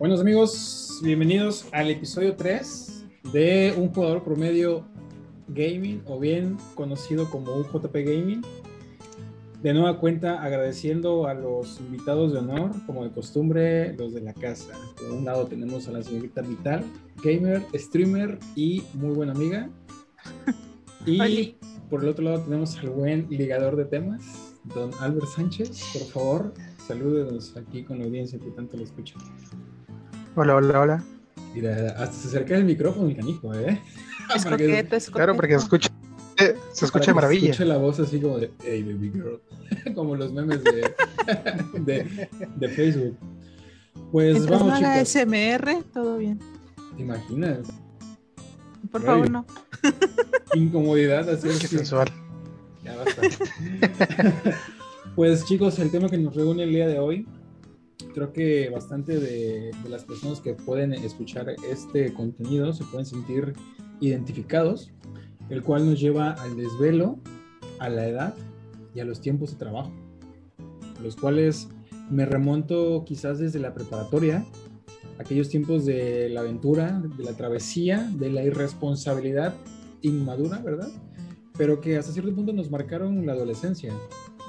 Buenos amigos, bienvenidos al episodio 3 de un jugador promedio gaming o bien conocido como un JP Gaming. De nueva cuenta agradeciendo a los invitados de honor, como de costumbre, los de la casa. Por un lado tenemos a la señorita Vital, gamer, streamer y muy buena amiga. Y por el otro lado tenemos al buen ligador de temas, don Albert Sánchez. Por favor, salúdenos aquí con la audiencia que tanto lo escucha. Hola, hola, hola. Mira, hasta se acerca el micrófono el canijo, ¿eh? Es coqueto, es Claro, porque escucha, eh, se escucha para de maravilla. Se escuche la voz así como de, hey, baby girl. como los memes de, de, de Facebook. Pues Mientras vamos, no chicos. SMR, todo bien. ¿Te imaginas? Por favor, no. Incomodidad así. Qué así. sensual. Ya basta. pues chicos, el tema que nos reúne el día de hoy, creo que bastante de, de las personas que pueden escuchar este contenido se pueden sentir identificados, el cual nos lleva al desvelo, a la edad y a los tiempos de trabajo, los cuales me remonto quizás desde la preparatoria, aquellos tiempos de la aventura, de la travesía, de la irresponsabilidad inmadura, ¿verdad? pero que hasta cierto punto nos marcaron la adolescencia.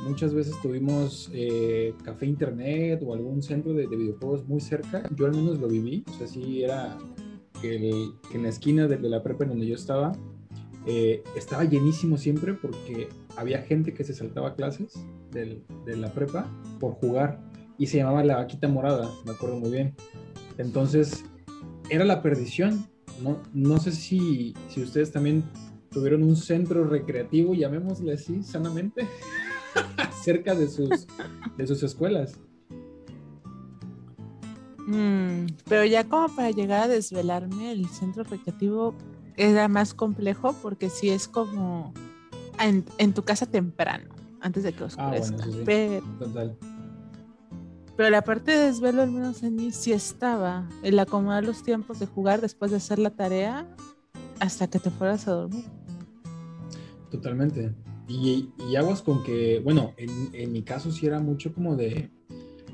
Muchas veces tuvimos eh, café internet o algún centro de, de videojuegos muy cerca. Yo al menos lo viví. O sea, sí era que, el- que en la esquina de, de la prepa en donde yo estaba, eh, estaba llenísimo siempre porque había gente que se saltaba clases del- de la prepa por jugar y se llamaba la vaquita morada, me acuerdo muy bien. Entonces, era la perdición. No, no sé si, si ustedes también tuvieron un centro recreativo, llamémosle así, sanamente, cerca de sus, de sus escuelas. Mm, pero ya como para llegar a desvelarme, el centro recreativo era más complejo porque sí es como en, en tu casa temprano, antes de que oscurezca. bueno, eso sí. pero, Total. pero la parte de desvelo, al menos en mí, sí estaba. El acomodar los tiempos de jugar después de hacer la tarea hasta que te fueras a dormir. Totalmente. Y, y aguas con que, bueno, en, en mi caso sí era mucho como de,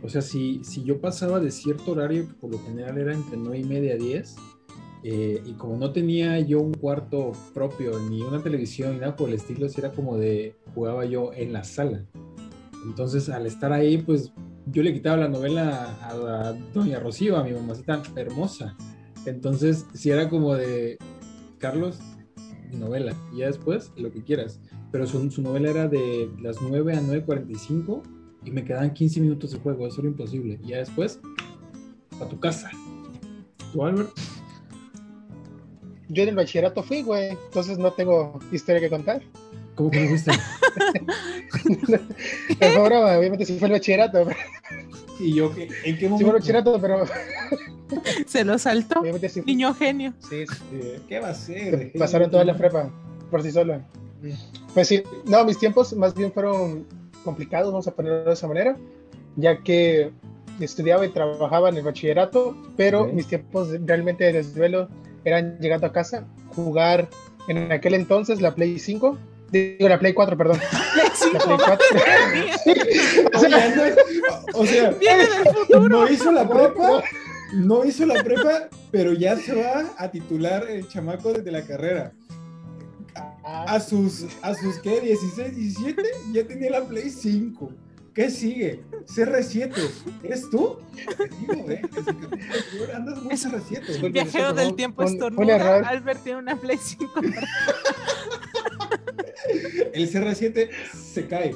o sea, si, si yo pasaba de cierto horario, que por lo general era entre 9 y media a 10, eh, y como no tenía yo un cuarto propio, ni una televisión, ni nada por el estilo, sí era como de, jugaba yo en la sala. Entonces, al estar ahí, pues yo le quitaba la novela a, doña Rocío, a mi mamacita hermosa. Entonces, sí era como de, Carlos, novela, y ya después lo que quieras. Pero su, su novela era de las 9 a 9.45 y me quedaban 15 minutos de juego, eso era imposible. Y ya después, a tu casa. ¿Tú, Albert? Yo en el bachillerato fui, güey, entonces no tengo historia que contar. ¿Cómo que no fuiste? Pero fue broma, obviamente sí fue el bachillerato, ¿Y yo qué? ¿En qué sí fue momento? el bachillerato, pero Se lo saltó. sí. Niño genio. Sí, sí, ¿Qué va a ser? pasaron toda la prepa por sí sola. Pues sí, no, mis tiempos más bien fueron complicados, vamos a ponerlo de esa manera, ya que estudiaba y trabajaba en el bachillerato, pero mis tiempos realmente de desvelo eran llegando a casa, jugar en aquel entonces la Play 5, digo la Play 4, perdón. La Play 4. O sea, ando- o sea, Viene del futuro. no hizo la prepa, no hizo la prepa, pero ya se va a titular el chamaco desde la carrera. A sus, a sus, ¿qué? 16, 17, ya tenía la Play 5. ¿Qué sigue? CR7. ¿Eres tú? Te digo, ¿eh? Andas muy Es- CR7. Viajero del tiempo estornuda. Albert tiene una Play 5. El CR7 se cae.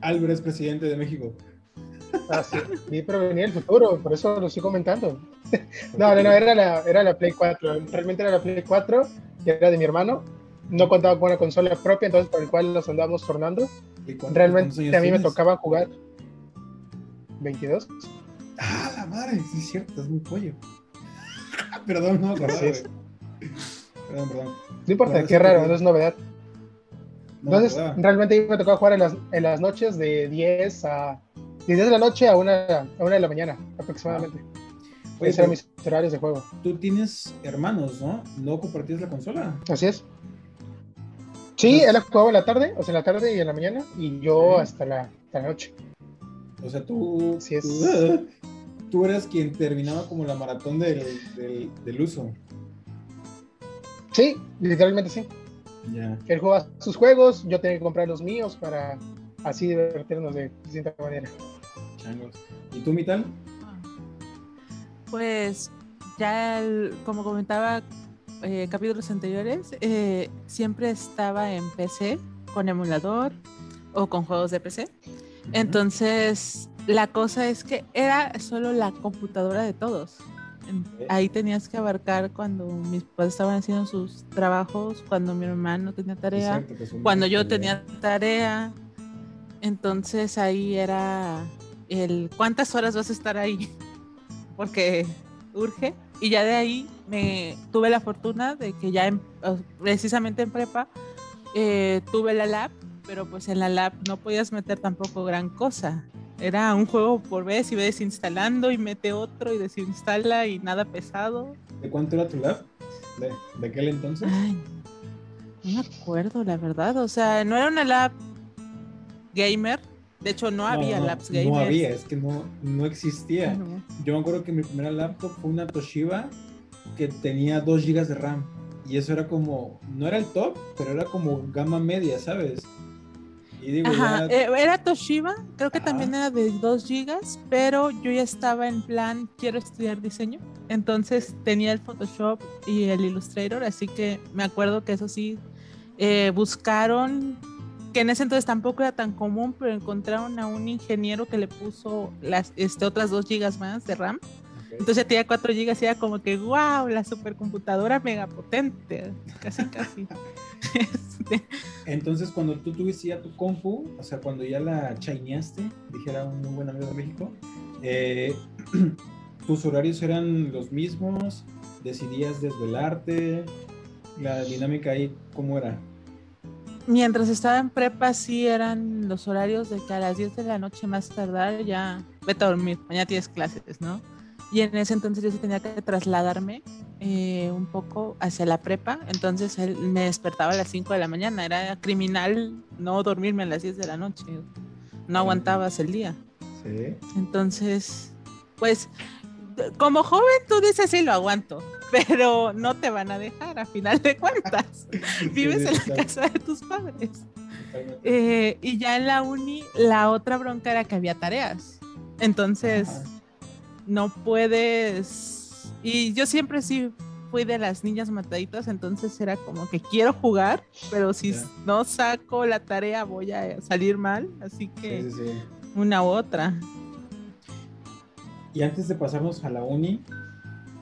Álvaro es presidente de México. Ah, sí, sí, pero venía el futuro, por eso lo estoy comentando. No, no, no, era la, era la Play 4, realmente era la Play 4, que era de mi hermano. No contaba con una consola propia, entonces por el cual nos andábamos tornando. ¿Y cuántos- cuántos Realmente a mí me tocaba jugar 22. Ah, la madre, sí es cierto, es muy pollo. perdón, no es. güey. Perdón, perdón. No importa, qué raro, no es novedad. No Entonces, realmente a mí me tocaba jugar en las, en las noches de 10 a de 10 de la noche a 1 a una de la mañana, aproximadamente. Oye, Esos eran mis horarios de juego. tú tienes hermanos, ¿no? ¿No compartías la consola? Así es. Sí, él jugaba en la tarde, o sea, en la tarde y en la mañana, y yo Sí. hasta la, hasta la noche. O sea, tú. Así es. Tú, tú eras quien terminaba como la maratón del, del, del uso. Sí, literalmente sí. Ya. Él jugaba sus juegos, yo tenía que comprar los míos para así divertirnos de distinta manera. Changos. ¿Y tú, Mital? Pues ya, el- como comentaba eh, capítulos anteriores, eh, siempre estaba en PC con emulador o con juegos de PC. Entonces, la cosa es que era solo la computadora de todos. Ahí tenías que abarcar cuando mis padres estaban haciendo sus trabajos, cuando mi hermano tenía tarea, Exacto, cuando yo tenía tarea. Entonces ahí era el cuántas horas vas a estar ahí, porque urge. Y ya de ahí me tuve la fortuna de que ya en- precisamente en prepa eh, tuve la lab, pero pues en la lab no podías meter tampoco gran cosa. Era un juego por vez y ves instalando y mete otro y desinstala y nada pesado. ¿De cuánto era tu lab? ¿De, de aquel entonces? Ay, no me acuerdo, la verdad. O sea, no era una lab gamer. De hecho, no, había labs gamers. No había, es que no, no existía. Ah, no. Yo me acuerdo que mi primera laptop fue una Toshiba que tenía 2 GB de RAM. Y eso era como, no era el top, pero era como gama media, ¿sabes? Y digo, Ajá, ya, eh, era Toshiba, creo que también era de 2 gigas, pero yo ya estaba en plan, quiero estudiar diseño, entonces tenía el Photoshop y el Illustrator, así que me acuerdo que eso sí, eh, buscaron, que en ese entonces tampoco era tan común, pero encontraron a un ingeniero que le puso las este, otras 2 gigas más de RAM, ok. entonces tenía 4 gigas y era como que, wow, la supercomputadora mega potente, casi casi. Este, Entonces, cuando tú tuviste ya tu compu, o sea, cuando ya la chaineaste, dijera un muy buen amigo de México, eh, tus horarios eran los mismos, decidías desvelarte, la dinámica ahí, ¿cómo era? Mientras estaba en prepa, sí eran los horarios de que a las 10 de la noche más tardar ya vete a dormir, mañana tienes clases, ¿no? Y en ese entonces yo sí tenía que trasladarme eh, un poco hacia la prepa, entonces él me despertaba a las 5 de la mañana, era criminal no dormirme a las 10 de la noche, no aguantabas el día. Sí. Entonces, pues, como joven tú dices, sí, lo aguanto, pero no te van a dejar a final de cuentas. Vives en la casa de tus padres. Eh, y ya en la uni, la otra bronca era que había tareas. Entonces, Ajá. no puedes. Y yo siempre sí fui de las niñas mataditas, entonces era como que quiero jugar, pero si no saco la tarea voy a salir mal. Así que Sí, sí, sí. una u otra. Y antes de pasarnos a la uni,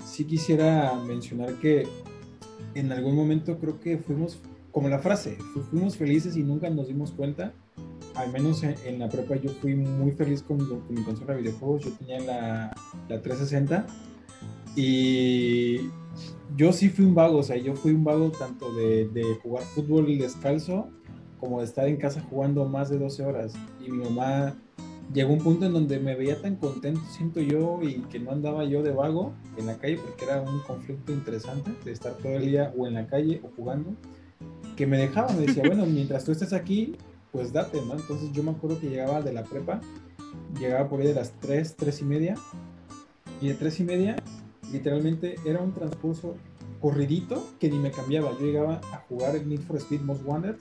sí quisiera mencionar que en algún momento creo que fuimos, como la frase, fu- fuimos felices y nunca nos dimos cuenta. Al menos en, en la prepa yo fui muy feliz con, con mi consola de videojuegos. Yo tenía la, la 360 y yo sí fui un vago, o sea, yo fui un vago tanto de, de jugar fútbol descalzo como de estar en casa jugando más de 12 horas. Y mi mamá llegó un punto en donde me veía tan contento, siento yo, y que no andaba yo de vago en la calle, porque era un conflicto interesante de estar todo el día o en la calle o jugando, que me dejaba, me decía, bueno, mientras tú estés aquí, pues date, ¿no? Entonces yo me acuerdo que llegaba de la prepa, llegaba por ahí de las 3, 3 y media, y de 3 y media, literalmente era un transcurso corridito que ni me cambiaba. Yo llegaba a jugar el Need for Speed Most Wanted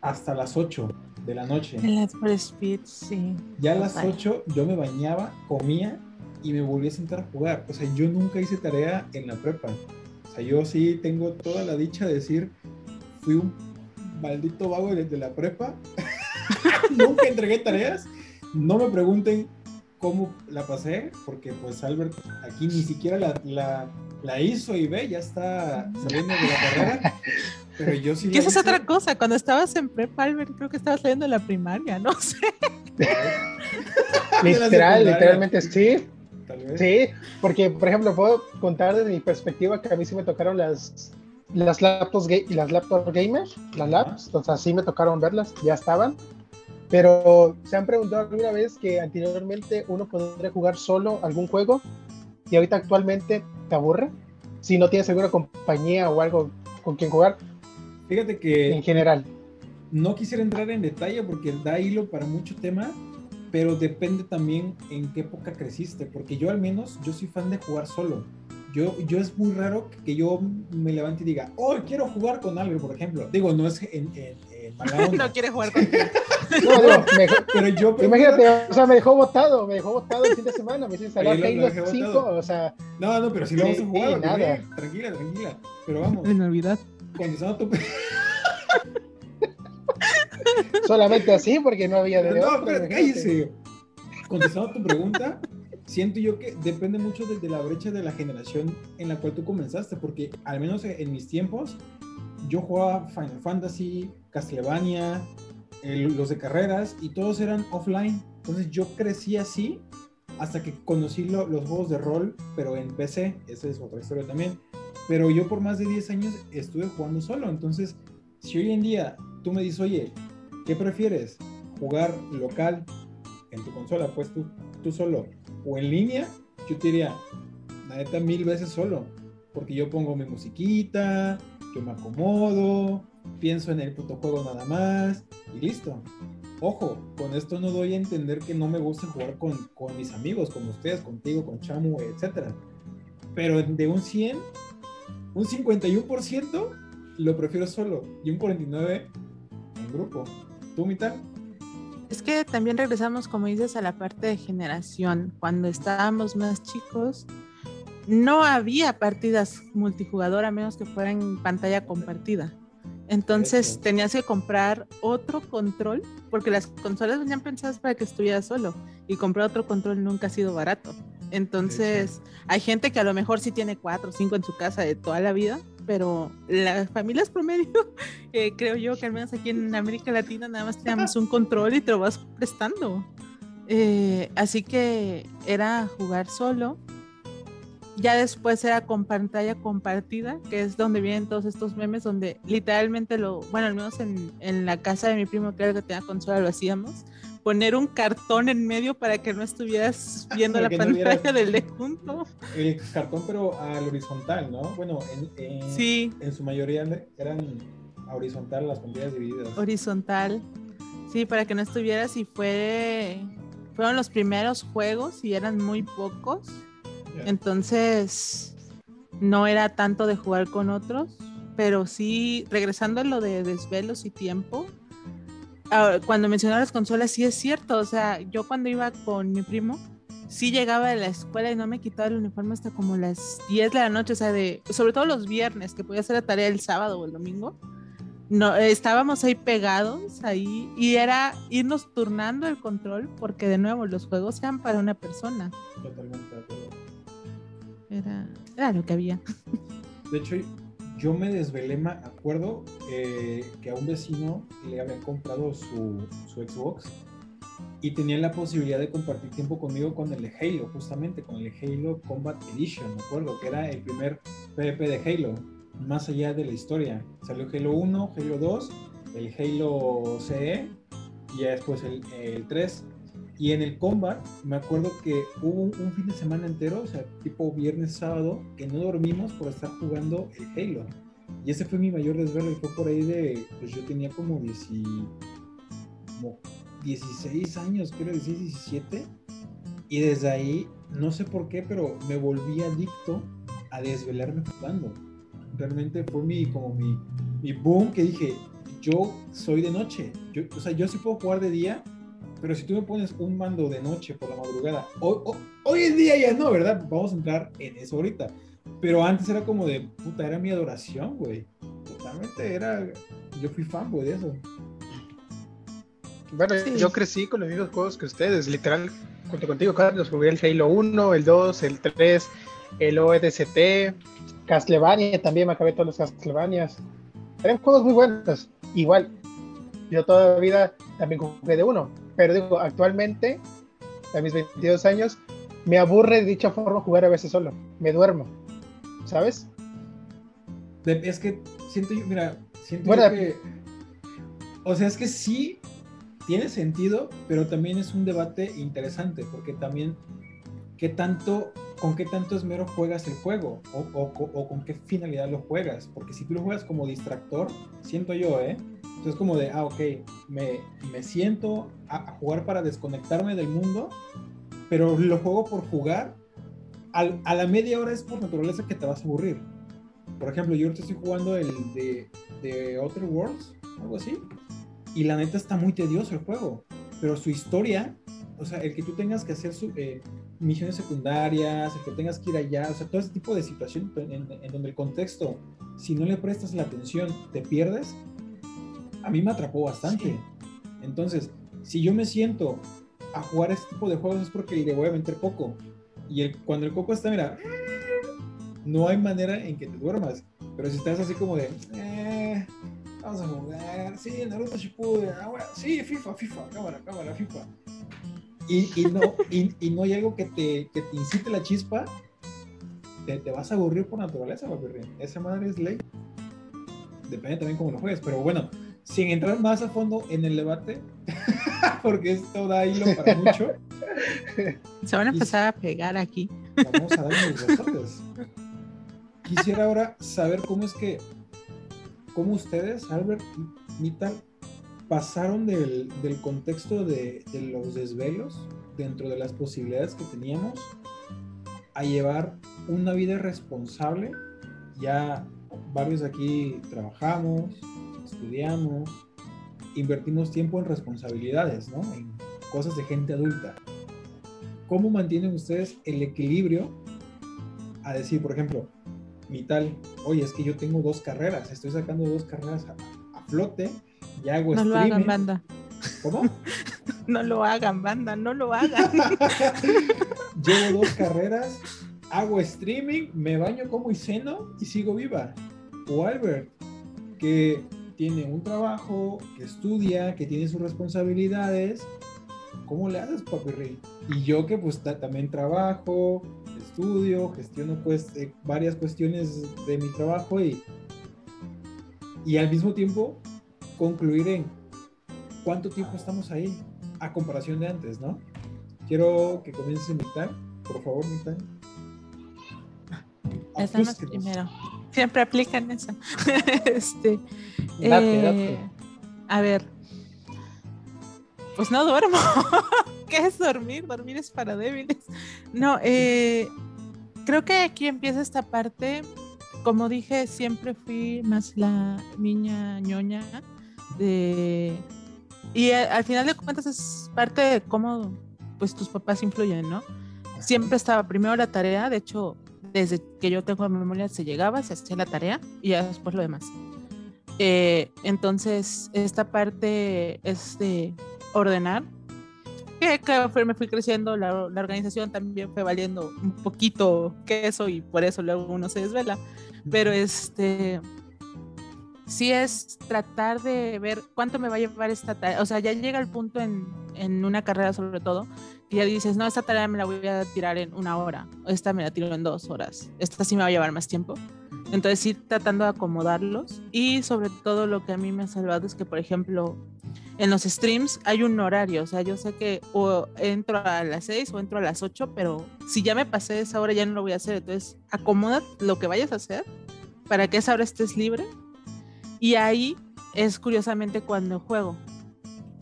hasta las 8 de la noche. For Speed, sí. Ya a las Total. 8 yo me bañaba, comía y me volví a sentar a jugar. O sea, yo nunca hice tarea en la prepa. O sea, yo sí tengo toda la dicha de decir, fui un maldito vago desde la prepa. nunca entregué tareas. No me pregunten cómo la pasé, porque pues Albert aquí ni siquiera la, la, la hizo y ve, ya está saliendo de la carrera. Pero yo sí Que esa es otra cosa. Cuando estabas en prepa, Albert, creo que estabas leyendo la primaria, no sé. Literal, literalmente sí. Tal vez. Sí, porque por ejemplo puedo contar desde mi perspectiva que a mí sí me tocaron las las laptops ga- las laptop gamers, las labs, o sea, sí me tocaron verlas, ya estaban. Pero se han preguntado alguna vez que anteriormente uno podría jugar solo algún juego y ahorita actualmente te aburre si no tienes alguna compañía o algo con quien jugar Fíjate en que general. no quisiera entrar en detalle porque da hilo para mucho tema, pero depende también en qué época creciste, porque yo al menos, yo soy fan de jugar solo. Yo, yo es muy raro que yo me levante y diga, oh, quiero jugar con alguien, por ejemplo. Digo, no es en, en, en mala onda. no quiere jugar contigo. No, no, me- pero yo imagínate, o sea, me dejó botado, me dejó botado el fin de semana, me lo- lo Halo dejé 5, botado. o sea, No, no, pero si lo vamos a jugar, nada. bebé. Tranquila, tranquila. Pero vamos, En Navidad. Contestando tu, solamente así porque no había de no, otra, pero cállese. Contestando tu pregunta, siento yo que depende mucho de, de la brecha de la generación en la cual tú comenzaste, porque al menos en mis tiempos, yo jugaba Final Fantasy, Castlevania, el- los de carreras, y todos eran offline. Entonces yo crecí así hasta que conocí lo- los juegos de rol, pero en PC, esa es otra historia también. Pero yo por más de 10 años estuve jugando solo, entonces si hoy en día tú me dices, oye, ¿qué prefieres? ¿Jugar local en tu consola, pues tú, tú solo, o en línea? Yo te diría, la neta, mil veces solo, porque yo pongo mi musiquita, yo me acomodo, pienso en el puto juego nada más, y listo. Ojo, con esto no doy a entender que no me gusta jugar con, con mis amigos, con ustedes, contigo, con Chamu, etc. Pero de un 100, un 51% lo prefiero solo y un 49% en grupo. ¿Tú, mitad? Es que también regresamos, como dices, a la parte de generación. Cuando estábamos más chicos, no había partidas multijugador a menos que fueran en pantalla compartida. Entonces Eso. tenías que comprar otro control, porque las consolas venían pensadas para que estuvieras solo, y comprar otro control nunca ha sido barato. Entonces, hay gente que a lo mejor sí tiene cuatro o cinco en su casa de toda la vida, pero las familias promedio, eh, creo yo que al menos aquí en América Latina nada más teníamos un control y te lo vas prestando. Eh, así que era jugar solo. Ya después era con pantalla compartida, que es donde vienen todos estos memes, donde literalmente lo, bueno, al menos en, en la casa de mi primo, el que tenía consola, lo hacíamos, poner un cartón en medio para que no estuvieras viendo la no pantalla del de junto. El cartón, pero al horizontal, ¿no? Bueno, en, en- Sí, en su mayoría eran a horizontal las pantallas divididas. horizontal. Sí, para que no estuvieras y fue fueron los primeros juegos y eran muy pocos. Entonces no era tanto de jugar con otros, pero sí, regresando a lo de desvelos y tiempo, ah, cuando mencionaba las consolas, sí es cierto, o sea, yo cuando iba con mi primo, sí llegaba de la escuela y no me quitaba el uniforme hasta como las 10 de la noche, o sea, de, sobre todo los viernes, que podía hacer la tarea el sábado o el domingo. No, estábamos ahí pegados ahí y era irnos turnando el control porque de nuevo los juegos eran para una persona. Totalmente de acuerdo. Era, era lo que había. De hecho, yo me desvelé, me acuerdo eh, que a un vecino le habían comprado su, Xbox y tenían la posibilidad de compartir tiempo conmigo con el Halo, justamente con el Halo Combat Edition, me acuerdo, que era el primer PvP de Halo, más allá de la historia. Salió Halo 1, Halo 2, el Halo CE y ya después el, el 3. Y en el Combat, me acuerdo que hubo un, fin de semana entero, o sea, tipo viernes, sábado, que no dormimos por estar jugando el Halo. Y ese fue mi mayor desvelo y fue por ahí de, pues yo tenía como, 10 como 16 años, creo, 16, 17. Y desde ahí, no sé por qué, pero me volví adicto a desvelarme jugando. Realmente fue mi, como mi, mi boom que dije, yo soy de noche. Yo, o sea, yo sí puedo jugar de día, pero si tú me pones un mando de noche por la madrugada, hoy, hoy, hoy en día ya no, ¿verdad? Vamos a entrar en eso ahorita. Pero antes era como de, puta, era mi adoración, güey. Totalmente era, yo fui fanboy de eso. Bueno, Sí. yo crecí con los mismos juegos que ustedes, literal, junto contigo, Carlos, jugué el Halo 1, el 2, el 3, el ODST, Castlevania, también me acabé todos los Castlevanias. Eran juegos muy buenos. Igual, yo toda la vida también jugué de uno, pero digo, actualmente, a mis 22 años, me aburre de dicha forma jugar a veces solo. Me duermo, ¿sabes? Es que siento yo, mira, siento Bueno, yo que. O sea, es que sí tiene sentido, pero también es un debate interesante, porque también, ¿qué tanto, con qué tanto esmero juegas el juego? O, o- o con qué finalidad lo juegas? Porque si tú lo juegas como distractor, siento yo, ¿eh? Entonces como de, ah, ok, me, me siento a, jugar para desconectarme del mundo, pero lo juego por jugar. a la media hora es por naturaleza que te vas a aburrir. Por ejemplo, yo ahorita estoy jugando el de, de Outer Worlds, algo así, y la neta está muy tedioso el juego, pero su historia, o sea, el que tú tengas que hacer su, eh, misiones secundarias, el que tengas que ir allá, o sea, todo ese tipo de situaciones en, donde el contexto, si no le prestas la atención, te pierdes, a mí me atrapó bastante. Entonces, si yo me siento a jugar este tipo de juegos es porque le voy a meter coco. Y el, cuando el coco está, mira, no hay manera en que te duermas. Pero si estás así como de, eh, vamos a jugar, sí, Naruto Shippuden, ah, sí, FIFA, FIFA, cámara, cámara, FIFA y, y no, y, y, no hay algo que te, que te incite la chispa, te, te, vas a aburrir por naturaleza, papi. Esa madre es ley. Depende también cómo lo juegues, pero bueno, sin entrar más a fondo en el debate, porque esto da hilo para mucho. Se van a empezar a pegar aquí. Vamos a dar unos besotes. Quisiera ahora saber cómo es que, cómo ustedes, Albert y Mital, pasaron del, del contexto de, de, los desvelos dentro de las posibilidades que teníamos a llevar una vida responsable. Ya varios aquí trabajamos, estudiamos, invertimos tiempo en responsabilidades, ¿no? En cosas de gente adulta. ¿Cómo mantienen ustedes el equilibrio a decir, por ejemplo, mi tal, oye, es que yo tengo dos carreras, estoy sacando dos carreras a, a flote no lo hagan, banda. ¿Cómo? no lo hagan, banda, no lo hagan. Llevo dos carreras, hago streaming, me baño como y ceno y sigo viva. O Albert, que tiene un trabajo, que estudia, que tiene sus responsabilidades. ¿Cómo le haces, papi Y yo que pues también trabajo, estudio, gestiono pues eh, varias cuestiones de mi trabajo y, y al mismo tiempo concluir en cuánto tiempo estamos ahí a comparación de antes, ¿no? Quiero que comiences mitad, por favor, mitad. Estamos primero. Siempre aplican eso. este, eh, A ver. Pues no duermo. ¿Qué es dormir? Dormir es para débiles. No, eh, creo que aquí empieza esta parte. Como dije, siempre fui más la niña ñoña y al final de cuentas es parte de cómo pues tus papás influyen, ¿no? Siempre estaba primero la tarea, de hecho, desde que yo tengo memoria se llegaba, se hacía la tarea y ya después lo demás. Eh, entonces, esta parte es de ordenar. Que, que me fui creciendo, la, la, organización también fue valiendo un poquito queso y por eso luego uno se desvela. Pero este, sí es tratar de ver cuánto me va a llevar esta tarea. O sea, ya llega el punto en, en una carrera sobre todo, que ya dices, no, esta tarea me la voy a tirar en una hora, esta me la tiro en dos horas, esta sí me va a llevar más tiempo. Entonces sí tratando de acomodarlos y sobre todo lo que a mí me ha salvado es que, por ejemplo, en los streams hay un horario, o sea, yo sé que o entro a las seis o entro a las ocho, pero si ya me pasé esa hora ya no lo voy a hacer, entonces acomoda lo que vayas a hacer para que esa hora estés libre y ahí es curiosamente cuando juego.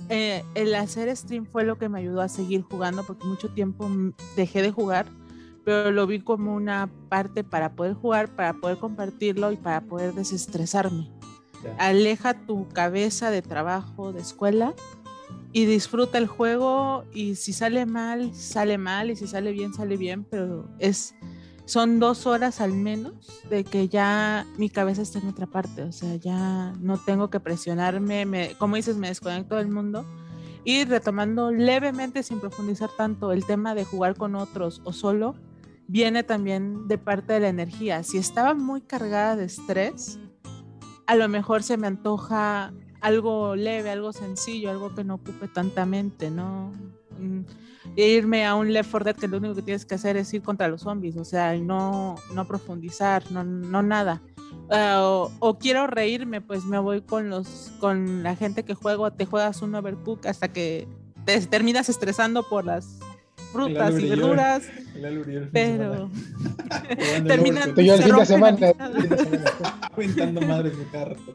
Eh, el hacer stream fue lo que me ayudó a seguir jugando porque mucho tiempo dejé de jugar, pero lo vi como una parte para poder jugar, para poder compartirlo y para poder desestresarme. Aleja tu cabeza de trabajo, de escuela y disfruta el juego y si sale mal, sale mal y si sale bien, sale bien, pero es son dos horas al menos de que ya mi cabeza está en otra parte, o sea, ya no tengo que presionarme, me, como dices, me desconecto del mundo y retomando levemente sin profundizar tanto el tema de jugar con otros o solo, viene también de parte de la energía. Si estaba muy cargada de estrés, a lo mejor se me antoja algo leve, algo sencillo, algo que no ocupe tanta mente, ¿no? Mm, irme a un Left 4 Dead que lo único que tienes que hacer es ir contra los zombies, o sea, no, no profundizar, no, no nada. Ah, o, quiero reírme, pues me voy con los con la gente que juego, te juegas un overcook hasta que te terminas estresando por las frutas y verduras, pero terminan- yo el fin de semana. aventando madres de cada rato.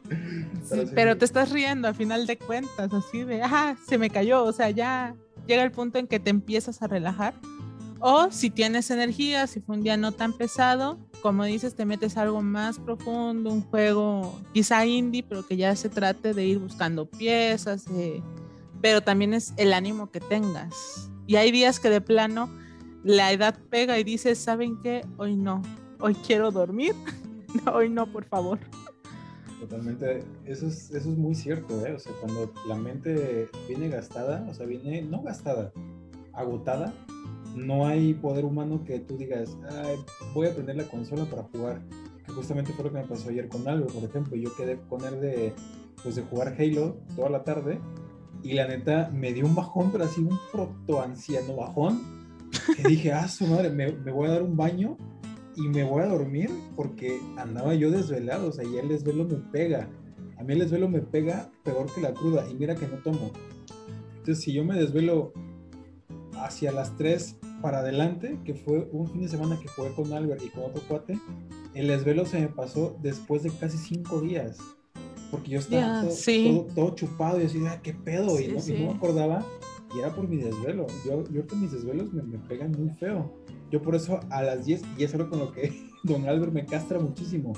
Sí, sí, pero sí. te estás riendo a final de cuentas, así de, ah, se me cayó, o sea, ya llega el punto en que te empiezas a relajar. O si tienes energía, si fue un día no tan pesado, como dices, te metes a algo más profundo, un juego quizá indie, pero que ya se trate de ir buscando piezas, de- pero también es el ánimo que tengas. Y hay días que de plano la edad pega y dices, ¿saben qué? Hoy no, hoy quiero dormir, hoy no, por favor. Totalmente, eso es, eso es muy cierto, ¿eh? O sea, cuando la mente viene gastada, o sea, viene no gastada, agotada, no hay poder humano que tú digas, "Ay, voy a prender la consola para jugar. Que justamente fue lo que me pasó ayer con Albert, por ejemplo. Yo quedé con él de, pues, de jugar Halo toda la tarde y la neta me dio un bajón, pero así un proto anciano bajón. Que dije, ah, su madre, me, me voy a dar un baño y me voy a dormir porque andaba yo desvelado, o sea, y el desvelo me pega. A mí el desvelo me pega peor que la cruda y mira que no tomo. Entonces, si yo me desvelo hacia las 3 para adelante, que fue un fin de semana que jugué con Albert y con otro cuate, el desvelo se me pasó después de casi 5 días. Porque yo estaba todo, sí. todo- todo chupado y así, "Ah, ¿qué pedo? y, no, y sí. no me acordaba. Y era por mi desvelo. Yo, yo ahorita mis desvelos me, me pegan muy feo. Yo por eso a las 10, y es algo con lo que don Albert me castra muchísimo.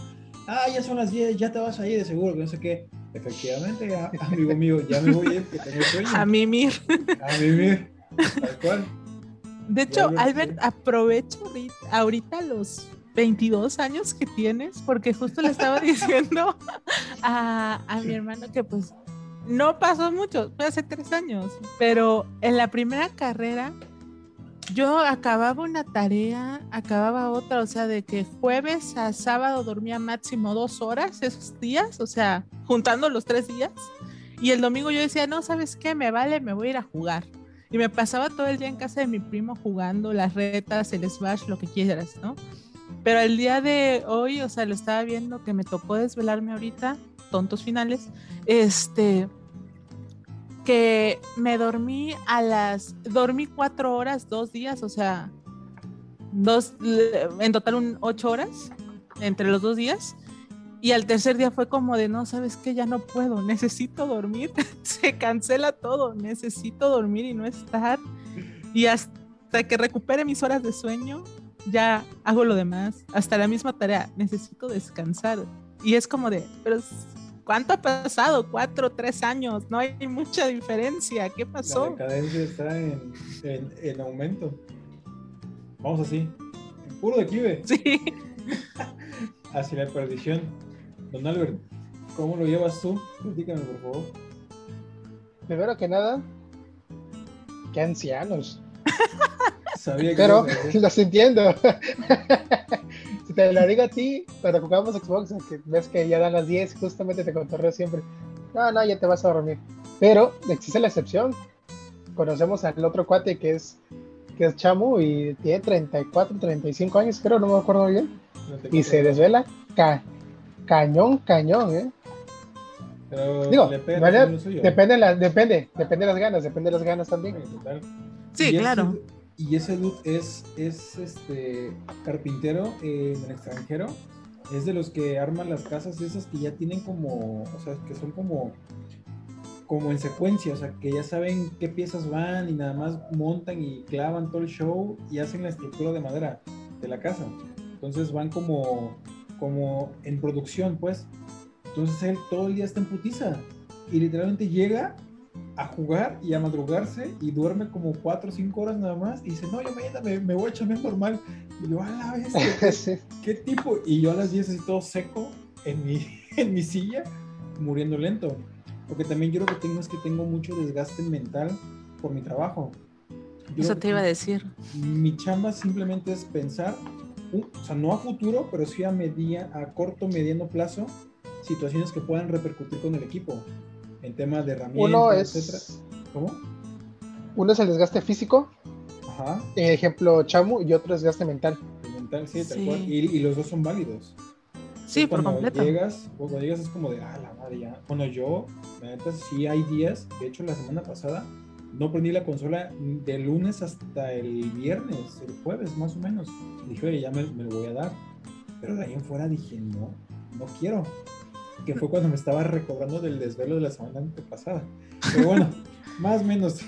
Ah, ya son las 10, ya te vas a ir de seguro, que no sé qué. Efectivamente, a- amigo mío, ya me voy a ir porque tengo sueño. A mimir. A mimir. Tal cual. De hecho, Albert, ahorita, ahorita los 22 años que tienes, porque justo le estaba diciendo a, a mi hermano que pues no pasó mucho, fue hace tres años, pero en la primera carrera yo acababa una tarea, acababa otra, o sea, de que jueves a sábado dormía máximo dos horas esos días, o sea, juntando los tres días, y el domingo yo decía, no, ¿sabes qué? Me vale, me voy a ir a jugar. Y me pasaba todo el día en casa de mi primo jugando las retas, el smash, lo que quieras, ¿no? Pero el día de hoy, o sea, lo estaba viendo que me tocó desvelarme ahorita, tontos finales, este, que me dormí a las, dormí cuatro horas, dos días, o sea, dos, en total un ocho horas entre los dos días. Y al tercer día fue como de, no, sabes que ya no puedo, necesito dormir. Se cancela todo, necesito dormir y no estar. Y hasta que recupere mis horas de sueño, ya hago lo demás. Hasta la misma tarea, necesito descansar. Y es como de, pero ¿cuánto ha pasado? Cuatro, tres años, no hay mucha diferencia. ¿Qué La pasó? decadencia está en, en, en aumento. Vamos así. En puro declive. Sí. Hacia la perdición. Don Albert, ¿cómo lo llevas tú? Platícame, por favor. Primero que nada, qué ancianos. Sabía que Pero decir- los entiendo. si te lo digo a ti, cuando jugamos Xbox, que ves que ya dan las 10, justamente te cotorreo siempre. No, no, ya te vas a dormir. Pero existe la excepción. Conocemos al otro cuate que es que es Chamu y tiene 34, 35 años, creo, no me acuerdo muy bien. no Y se desvela ca- cañón, cañón, ¿eh? Pero Digo, pega ¿vale? suyo. Depende, la, depende, depende de las ganas, depende de las ganas también. Sí, claro. Y ese dude es, es este carpintero en el extranjero. Es de los que arman las casas esas que ya tienen como, o sea, que son como como en secuencia, o sea, que ya saben qué piezas van y nada más montan y clavan todo el show y hacen la estructura de madera de la casa. Entonces van como como en producción, pues. Entonces él todo el día está en putiza y literalmente llega a jugar y a madrugarse y duerme como 4 o 5 horas nada más y dice, no, yo mañana me, me voy a chambear normal. Y yo, a la vez, ¿qué, qué tipo? Y yo a las 10 así todo seco en mi, en mi silla, muriendo lento. Porque también yo lo que tengo es que tengo mucho desgaste mental por mi trabajo. Yo Eso te iba a decir. mi chamba simplemente es pensar, uh, o sea, no a futuro, pero sí a, media, a corto, mediano plazo, situaciones que puedan repercutir con el equipo en temas de herramientas, Uno etcétera. es, ¿Cómo? uno es el desgaste físico, Ajá, ejemplo Chamu, y otro es desgaste mental. el mental, sí, tal Sí. cual. Y, y los dos son válidos. Sí, por cuando completo. Llegas, cuando llegas es como de, ah, la madre ya. Bueno, yo, la neta, sí hay días, de hecho, la semana pasada no prendí la consola de lunes hasta el viernes, el jueves más o menos. dije, oye, ya me, me, lo voy a dar. Pero de ahí en fuera dije, no, no quiero. Que fue cuando me estaba recobrando del desvelo de la semana pasada. Pero bueno, más o menos.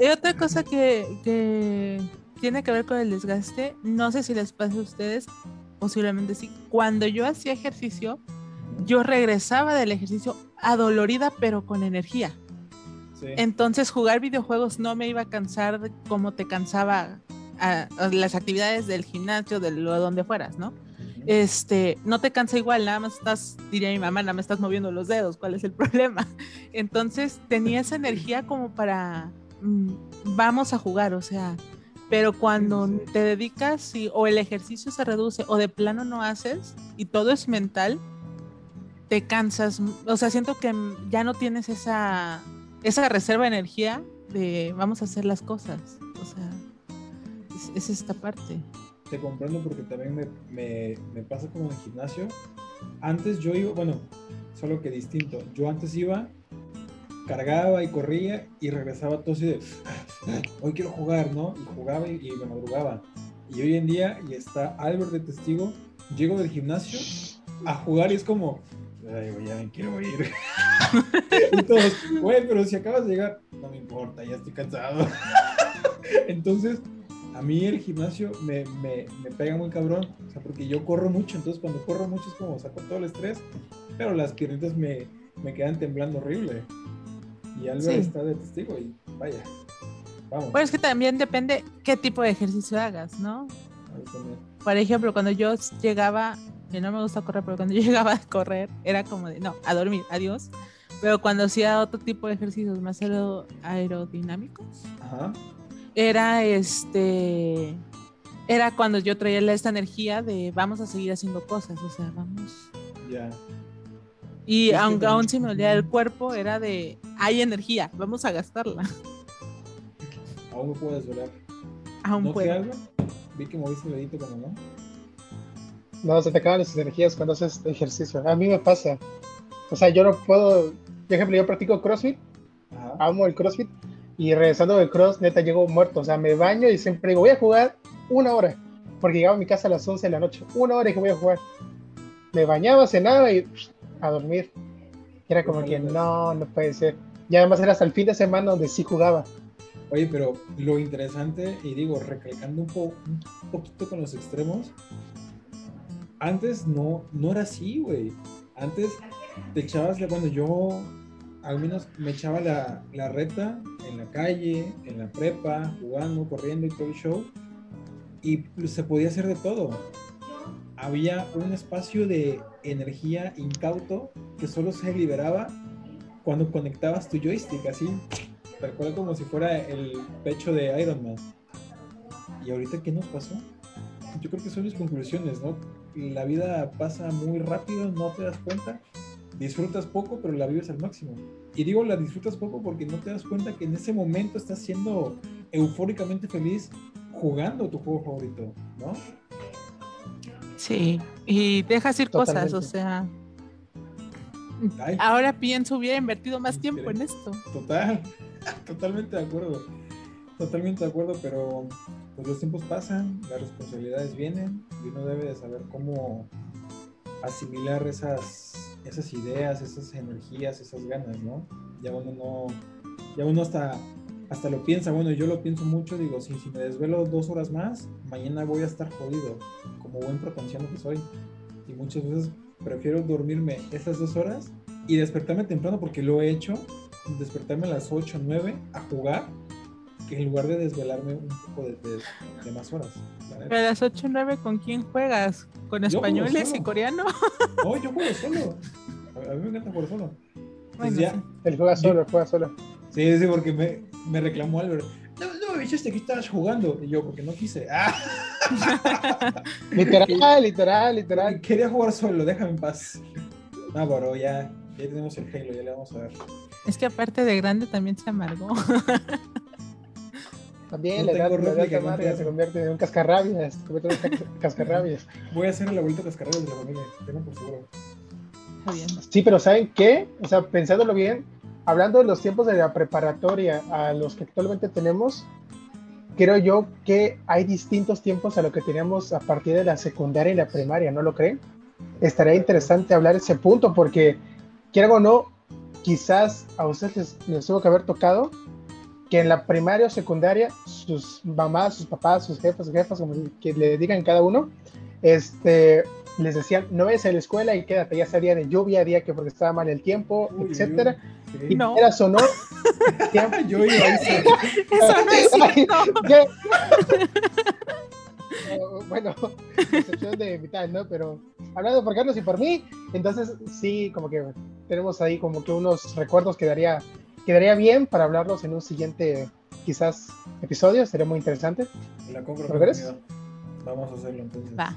y otra cosa que, que tiene que ver con el desgaste, no sé si les pasa a ustedes, posiblemente sí. Cuando yo hacía ejercicio, yo regresaba del ejercicio adolorida, pero con energía. Entonces jugar videojuegos no me iba a cansar como te cansaba a, las actividades del gimnasio, de lo donde fueras, ¿no? Este, no te cansa igual, nada más estás, diría mi mamá, nada más estás moviendo los dedos, ¿cuál es el problema? Entonces tenía esa energía como para, mm, vamos a jugar, o sea, pero cuando te dedicas o el ejercicio se reduce o de plano no haces y todo es mental, te cansas, o sea, siento que ya no tienes esa esa reserva de energía de vamos a hacer las cosas. O sea, es, esta parte. Te comprendo porque también me, me, pasa como en el gimnasio. Antes yo iba, bueno, solo que distinto. Yo antes iba, cargaba y corría y regresaba todo así de, hoy quiero jugar, ¿no? Y jugaba y, me madrugaba. Y hoy en día, y está Albert de testigo, llego del gimnasio a jugar y es como, ya me quiero ir. y todos, güey, pero si acabas de llegar, no me importa, ya estoy cansado. entonces, a mí el gimnasio me, me, me, pega muy cabrón, o sea, porque yo corro mucho, entonces cuando corro mucho es como saco todo el estrés, pero las piernitas me, me quedan temblando horrible. Y Albert está de testigo y vaya, vamos. Pues es que también depende qué tipo de ejercicio hagas, ¿no? Por ejemplo, cuando yo llegaba que no me gusta correr, pero cuando yo llegaba a correr era como de, no, a dormir, adiós. Pero cuando hacía otro tipo de ejercicios más aerodinámicos, era este, era cuando yo traía esta energía de vamos a seguir haciendo cosas, o sea, vamos. Ya. Y aunque aún si me olía el cuerpo, era de, hay energía, vamos a gastarla. Aún me puedes volar. Aún ¿No puedo. algo? Vi que moviste el dedito como no. No, se te acaban las energías cuando haces ejercicio. A mí me pasa. O sea, yo no puedo. Por ejemplo, yo practico CrossFit. Amo el CrossFit. Y regresando del Cross, neta, llego muerto. O sea, me baño y siempre digo, voy a jugar una hora. Porque llegaba a mi casa a las 11 de la noche. Una hora y que voy a jugar. Me bañaba, cenaba y a dormir. Y era como que no, no puede ser. Y además era hasta el fin de semana donde sí jugaba. Oye, pero lo interesante, y digo, recalcando un, po un poquito con los extremos, antes no, no era así, güey. Antes te echabas, bueno, yo al menos me echaba la, la reta en la calle, en la prepa, jugando, corriendo y todo el show. Y se podía hacer de todo. Había un espacio de energía incauto que solo se liberaba cuando conectabas tu joystick, así, tal cual como si fuera el pecho de Iron Man. ¿Y ahorita qué nos pasó? Yo creo que son mis conclusiones, ¿no? la vida pasa muy rápido, no te das cuenta, disfrutas poco, pero la vives al máximo. Y digo, la disfrutas poco porque no te das cuenta que en ese momento estás siendo eufóricamente feliz jugando tu juego favorito, ¿no? Sí, y dejas ir cosas, o sea. Ahora pienso, hubiera invertido más tiempo en esto. Total, totalmente de acuerdo. Totalmente de acuerdo, pero pues los tiempos pasan, las responsabilidades vienen y uno debe de saber cómo asimilar esas, esas ideas, esas energías, esas ganas, ¿no? Ya uno no, ya uno hasta, hasta lo piensa, bueno, yo lo pienso mucho, digo, si, si me desvelo dos horas más, mañana voy a estar jodido, como buen propensiano que soy. Y muchas veces prefiero dormirme esas dos horas y despertarme temprano porque lo he hecho, despertarme a las 8 o 9 a jugar que en lugar de desvelarme un poco de, más horas. Pero a las 8 o 9, ¿con quién juegas? ¿Con españoles y coreano? No, yo juego solo. A, mí me encanta jugar solo. Bueno, ya, Él juega solo, él juega solo. Sí, sí, porque me, me reclamó Álvaro. No, no me dijiste que estabas jugando. Y yo, porque no quise. Ah. literal, literal, literal. Quería jugar solo, déjame en paz. No, bro, ya, ya tenemos el Halo, ya le vamos a ver. Es que aparte de grande también se amargó. También la edad, la se convierte en un cascarrabias, se convierte en cascarrabias. Voy a hacer el abuelito cascarrabias de la familia, tengo por seguro. Bien. Sí, pero ¿saben qué? O sea, pensándolo bien, hablando de los tiempos de la preparatoria a los que actualmente tenemos, creo yo que hay distintos tiempos a lo que teníamos a partir de la secundaria y la primaria, ¿no lo creen? Estaría interesante hablar ese punto porque, quiero o no, quizás a ustedes les, tuvo que haber tocado que en la primaria o secundaria sus mamás, sus papás, sus jefes, jefas, como que le digan cada uno, este, les decían, no vayas a la escuela y quédate, ya sea día de lluvia, día que porque estaba mal el tiempo, etcétera. Y no. Era sonó. yo iba a Eso no es cierto. bueno, excepción de mitad, ¿no? Pero hablando por Carlos y por mí, entonces sí, como que tenemos ahí como que unos recuerdos que daría, quedaría bien para hablarlos en un siguiente, quizás, episodio, sería muy interesante. La compro Vamos a hacerlo entonces. Va.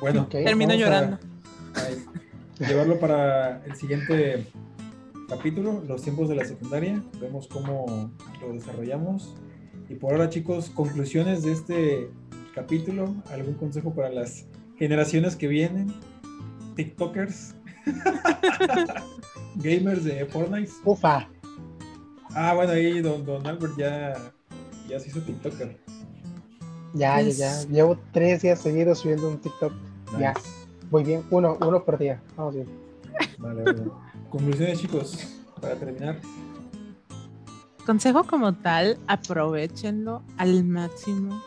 Bueno, termino llorando. llevarlo para el siguiente capítulo, los tiempos de la secundaria. Vemos cómo lo desarrollamos. Y por ahora, chicos, conclusiones de este capítulo. ¿Algún consejo para las generaciones que vienen? TikTokers. Gamers de Fortnite. Ufa. Ah, bueno, ahí don, don Albert ya, ya se hizo TikToker. Ya, ya, ya. Llevo tres días seguidos subiendo un TikTok. Ya. Voy bien. Uno, uno por día. Vamos bien. Vale, vale. Conclusiones, chicos, para terminar. Consejo como tal, aprovechenlo al máximo.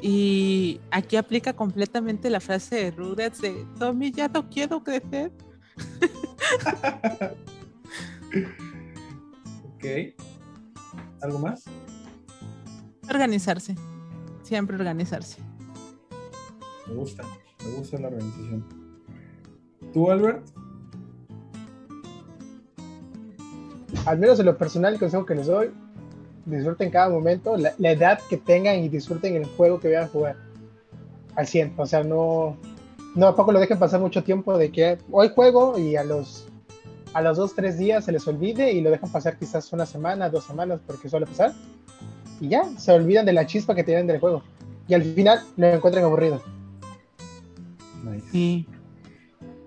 Y aquí aplica completamente la frase de Rugrats de Tommy, ya no quiero crecer. ok. ¿Algo más? Organizarse siempre organizarse. Me gusta, me gusta la organización. ¿Tú, Albert? Al menos en lo personal, el consejo que les doy, disfruten cada momento, la, edad que tengan y disfruten el juego que vayan a jugar al 100. O sea, no, no a poco lo dejen pasar mucho tiempo de que hoy juego y a los a los dos, tres días se les olvide y lo dejan pasar quizás una semana, dos semanas, porque suele pasar y ya, se olvidan de la chispa que tienen del juego. Y al final lo encuentran aburrido. Nice. Y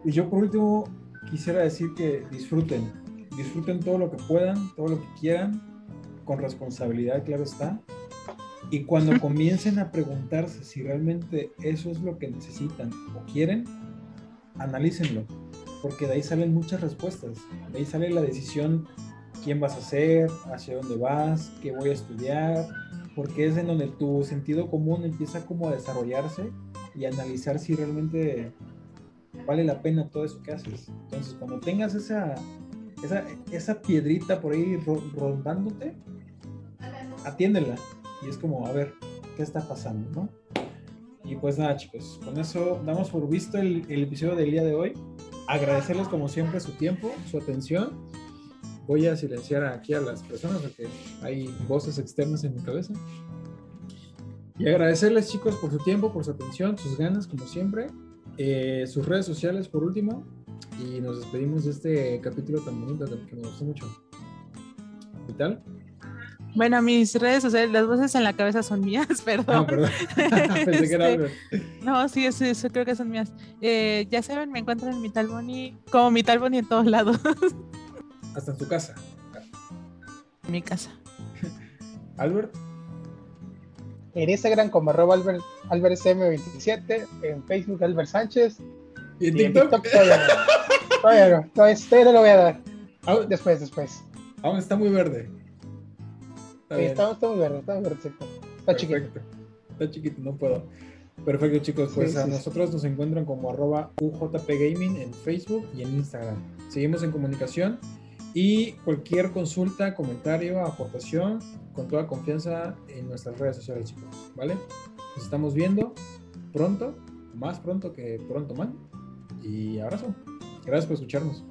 yo por último quisiera decir que disfruten, disfruten todo lo que puedan, todo lo que quieran, con responsabilidad, claro está. Y cuando comiencen a preguntarse si realmente eso es lo que necesitan o quieren, analícenlo, porque de ahí salen muchas respuestas, de ahí sale la decisión quién vas a ser, hacia dónde vas, qué voy a estudiar, porque es en donde tu sentido común empieza como a desarrollarse y analizar si realmente vale la pena todo eso que haces. Entonces, cuando tengas esa, esa, esa piedrita por ahí rondándote, atiéndela. Y es como, a ver, ¿qué está pasando? ¿no? Y pues nada, chicos, con eso damos por visto el, el episodio del día de hoy. Agradecerles como siempre su tiempo, su atención voy a silenciar aquí a las personas porque hay voces externas en mi cabeza. Y agradecerles chicos por su tiempo, por su atención, sus ganas como siempre, eh, sus redes sociales por último y nos despedimos de este capítulo tan bonito que me gustó mucho. ¿Qué tal? Bueno, mis redes sociales, las voces en la cabeza son mías, perdón. No, ah, perdón. Pensé que era este, No, sí, eso, eso, creo que son mías. Eh, ya saben, me encuentran en mi Talboni, como mi Talboni en todos lados. hasta en tu casa. En mi casa. Albert. En Instagram como arroba Albert, AlbertCM27, en Facebook Albert Sánchez. ¿Y en TikTok? todavía, no. todavía no. Todavía, no lo voy a dar. Después, después. Aún está muy verde. Está, está, muy verde, está muy verde. Está chiquito. Está chiquito, no puedo. Perfecto, chicos. Pues a nosotros nos encuentran como arroba UJPGaming en Facebook y en Instagram. Seguimos en comunicación. Y cualquier consulta, comentario, aportación, con toda confianza en nuestras redes sociales, chicos. ¿Vale? Nos estamos viendo pronto, más pronto que pronto, man. Y abrazo. Gracias por escucharnos.